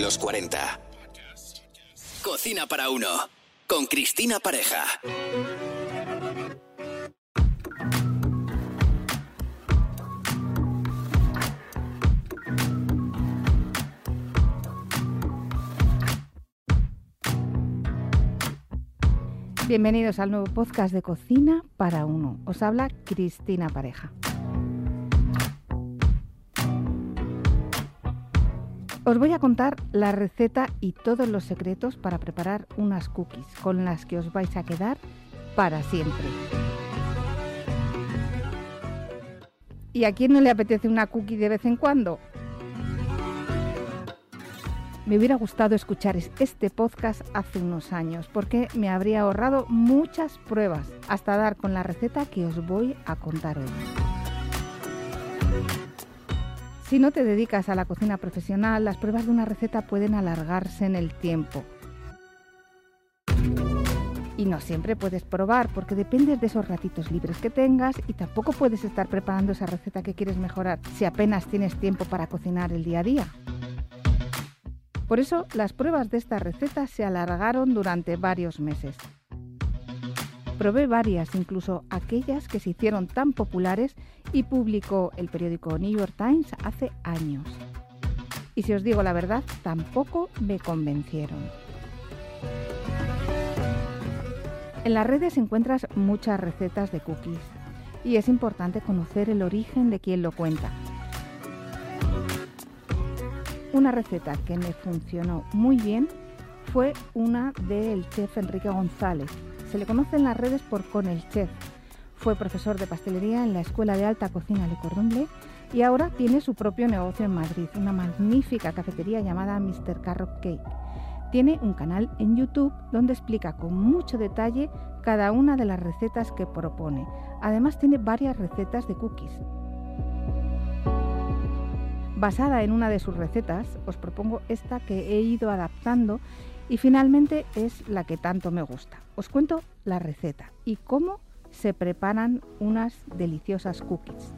Los 40. Cocina para uno. Con Cristina Pareja. Bienvenidos al nuevo podcast de Cocina para Uno. Os habla Cristina Pareja. Os voy a contar la receta y todos los secretos para preparar unas cookies con las que os vais a quedar para siempre. ¿Y a quién no le apetece una cookie de vez en cuando? Me hubiera gustado escuchar este podcast hace unos años porque me habría ahorrado muchas pruebas hasta dar con la receta que os voy a contar hoy. Si no te dedicas a la cocina profesional, las pruebas de una receta pueden alargarse en el tiempo. Y no siempre puedes probar porque dependes de esos ratitos libres que tengas y tampoco puedes estar preparando esa receta que quieres mejorar si apenas tienes tiempo para cocinar el día a día. Por eso las pruebas de esta receta se alargaron durante varios meses. Probé varias, incluso aquellas que se hicieron tan populares y publicó el periódico New York Times hace años. Y si os digo la verdad, tampoco me convencieron. En las redes encuentras muchas recetas de cookies y es importante conocer el origen de quien lo cuenta una receta que me funcionó muy bien fue una del chef Enrique González. Se le conoce en las redes por Con el Chef. Fue profesor de pastelería en la Escuela de Alta Cocina Le Cordon Bleu y ahora tiene su propio negocio en Madrid, una magnífica cafetería llamada Mr. Carrot Cake. Tiene un canal en YouTube donde explica con mucho detalle cada una de las recetas que propone. Además tiene varias recetas de cookies. Basada en una de sus recetas, os propongo esta que he ido adaptando y finalmente es la que tanto me gusta. Os cuento la receta y cómo se preparan unas deliciosas cookies.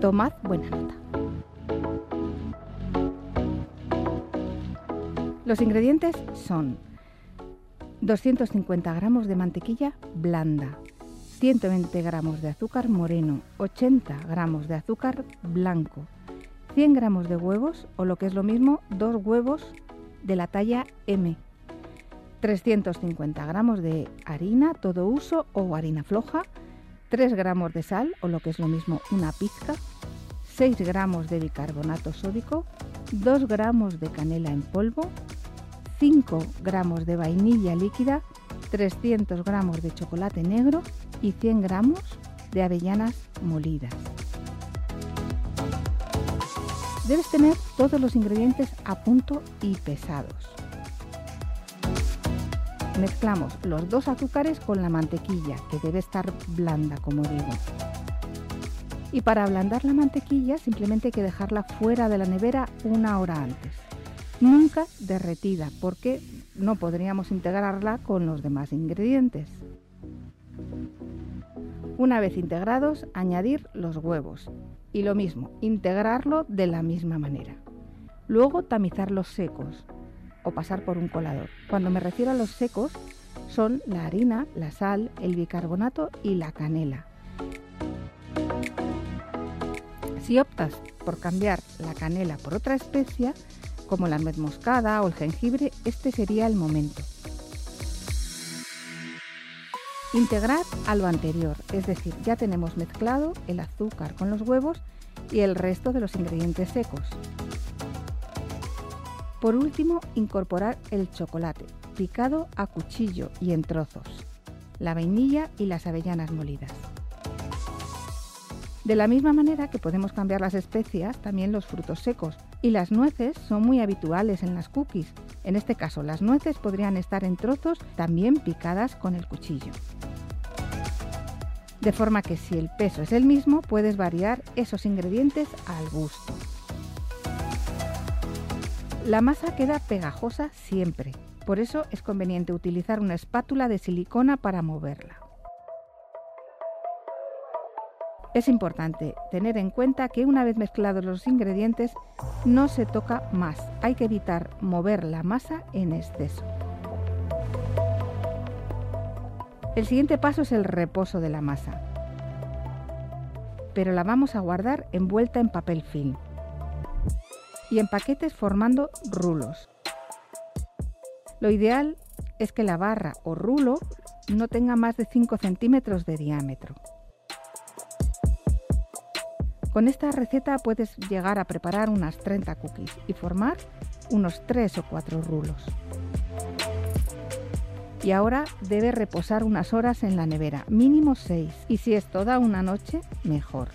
Tomad buena nota. Los ingredientes son 250 gramos de mantequilla blanda, 120 gramos de azúcar moreno, 80 gramos de azúcar blanco, 100 gramos de huevos o lo que es lo mismo, dos huevos de la talla M, 350 gramos de harina todo uso o harina floja, 3 gramos de sal o lo que es lo mismo una pizca, 6 gramos de bicarbonato sódico, 2 gramos de canela en polvo, 5 gramos de vainilla líquida, 300 gramos de chocolate negro y 100 gramos de avellanas molidas. Debes tener todos los ingredientes a punto y pesados. Mezclamos los dos azúcares con la mantequilla, que debe estar blanda, como digo. Y para ablandar la mantequilla simplemente hay que dejarla fuera de la nevera una hora antes. Nunca derretida, porque no podríamos integrarla con los demás ingredientes. Una vez integrados, añadir los huevos y lo mismo, integrarlo de la misma manera. Luego tamizar los secos o pasar por un colador. Cuando me refiero a los secos, son la harina, la sal, el bicarbonato y la canela. Si optas por cambiar la canela por otra especia, como la nuez moscada o el jengibre, este sería el momento. Integrar a lo anterior, es decir, ya tenemos mezclado el azúcar con los huevos y el resto de los ingredientes secos. Por último, incorporar el chocolate, picado a cuchillo y en trozos, la vainilla y las avellanas molidas. De la misma manera que podemos cambiar las especias, también los frutos secos. Y las nueces son muy habituales en las cookies. En este caso, las nueces podrían estar en trozos también picadas con el cuchillo. De forma que si el peso es el mismo, puedes variar esos ingredientes al gusto. La masa queda pegajosa siempre, por eso es conveniente utilizar una espátula de silicona para moverla. Es importante tener en cuenta que una vez mezclados los ingredientes no se toca más. Hay que evitar mover la masa en exceso. El siguiente paso es el reposo de la masa. Pero la vamos a guardar envuelta en papel film y en paquetes formando rulos. Lo ideal es que la barra o rulo no tenga más de 5 centímetros de diámetro. Con esta receta puedes llegar a preparar unas 30 cookies y formar unos 3 o 4 rulos. Y ahora debe reposar unas horas en la nevera, mínimo 6, y si es toda una noche, mejor.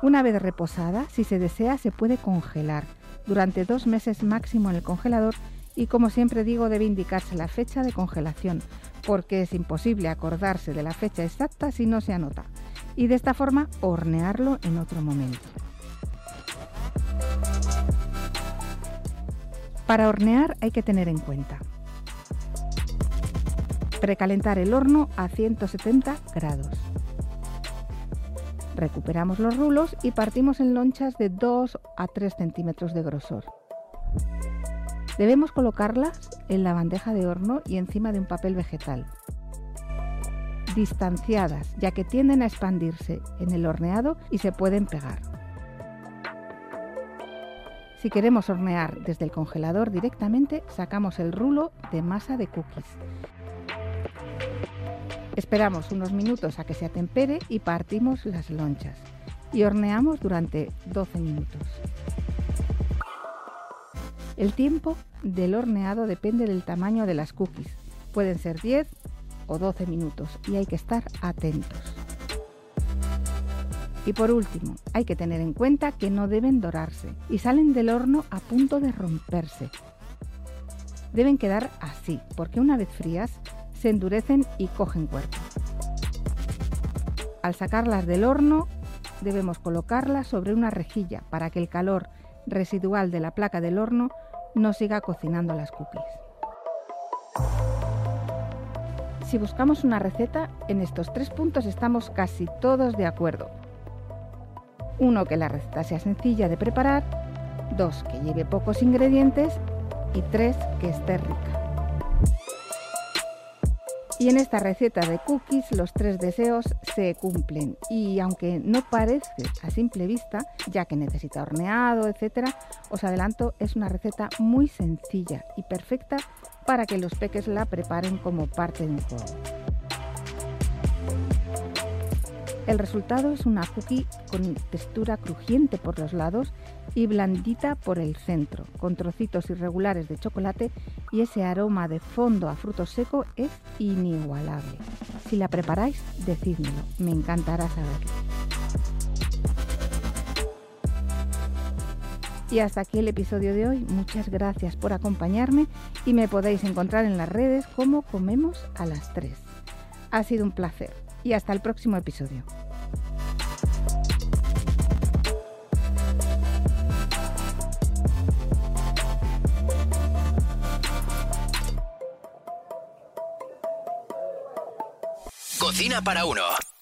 Una vez reposada, si se desea, se puede congelar durante dos meses máximo en el congelador y como siempre digo debe indicarse la fecha de congelación porque es imposible acordarse de la fecha exacta si no se anota y de esta forma hornearlo en otro momento. Para hornear hay que tener en cuenta precalentar el horno a 170 grados. Recuperamos los rulos y partimos en lonchas de 2 a 3 centímetros de grosor. Debemos colocarlas en la bandeja de horno y encima de un papel vegetal distanciadas, ya que tienden a expandirse en el horneado y se pueden pegar. Si queremos hornear desde el congelador directamente, sacamos el rulo de masa de cookies. Esperamos unos minutos a que se atempere y partimos las lonchas. Y horneamos durante 12 minutos. El tiempo del horneado depende del tamaño de las cookies. Pueden ser 10 o 12 minutos y hay que estar atentos. Y por último, hay que tener en cuenta que no deben dorarse y salen del horno a punto de romperse. Deben quedar así, porque una vez frías se endurecen y cogen cuerpo. Al sacarlas del horno, debemos colocarlas sobre una rejilla para que el calor residual de la placa del horno no siga cocinando las cookies. Si buscamos una receta, en estos tres puntos estamos casi todos de acuerdo. Uno, que la receta sea sencilla de preparar. Dos, que lleve pocos ingredientes. Y tres, que esté rica. Y en esta receta de cookies los tres deseos se cumplen y aunque no parece a simple vista, ya que necesita horneado, etc., os adelanto, es una receta muy sencilla y perfecta para que los peques la preparen como parte de un juego. El resultado es una cookie con textura crujiente por los lados y blandita por el centro, con trocitos irregulares de chocolate y ese aroma de fondo a fruto seco es inigualable. Si la preparáis, decídmelo, me encantará saberlo. Y hasta aquí el episodio de hoy. Muchas gracias por acompañarme y me podéis encontrar en las redes como Comemos a las 3. Ha sido un placer y hasta el próximo episodio. Cocina para uno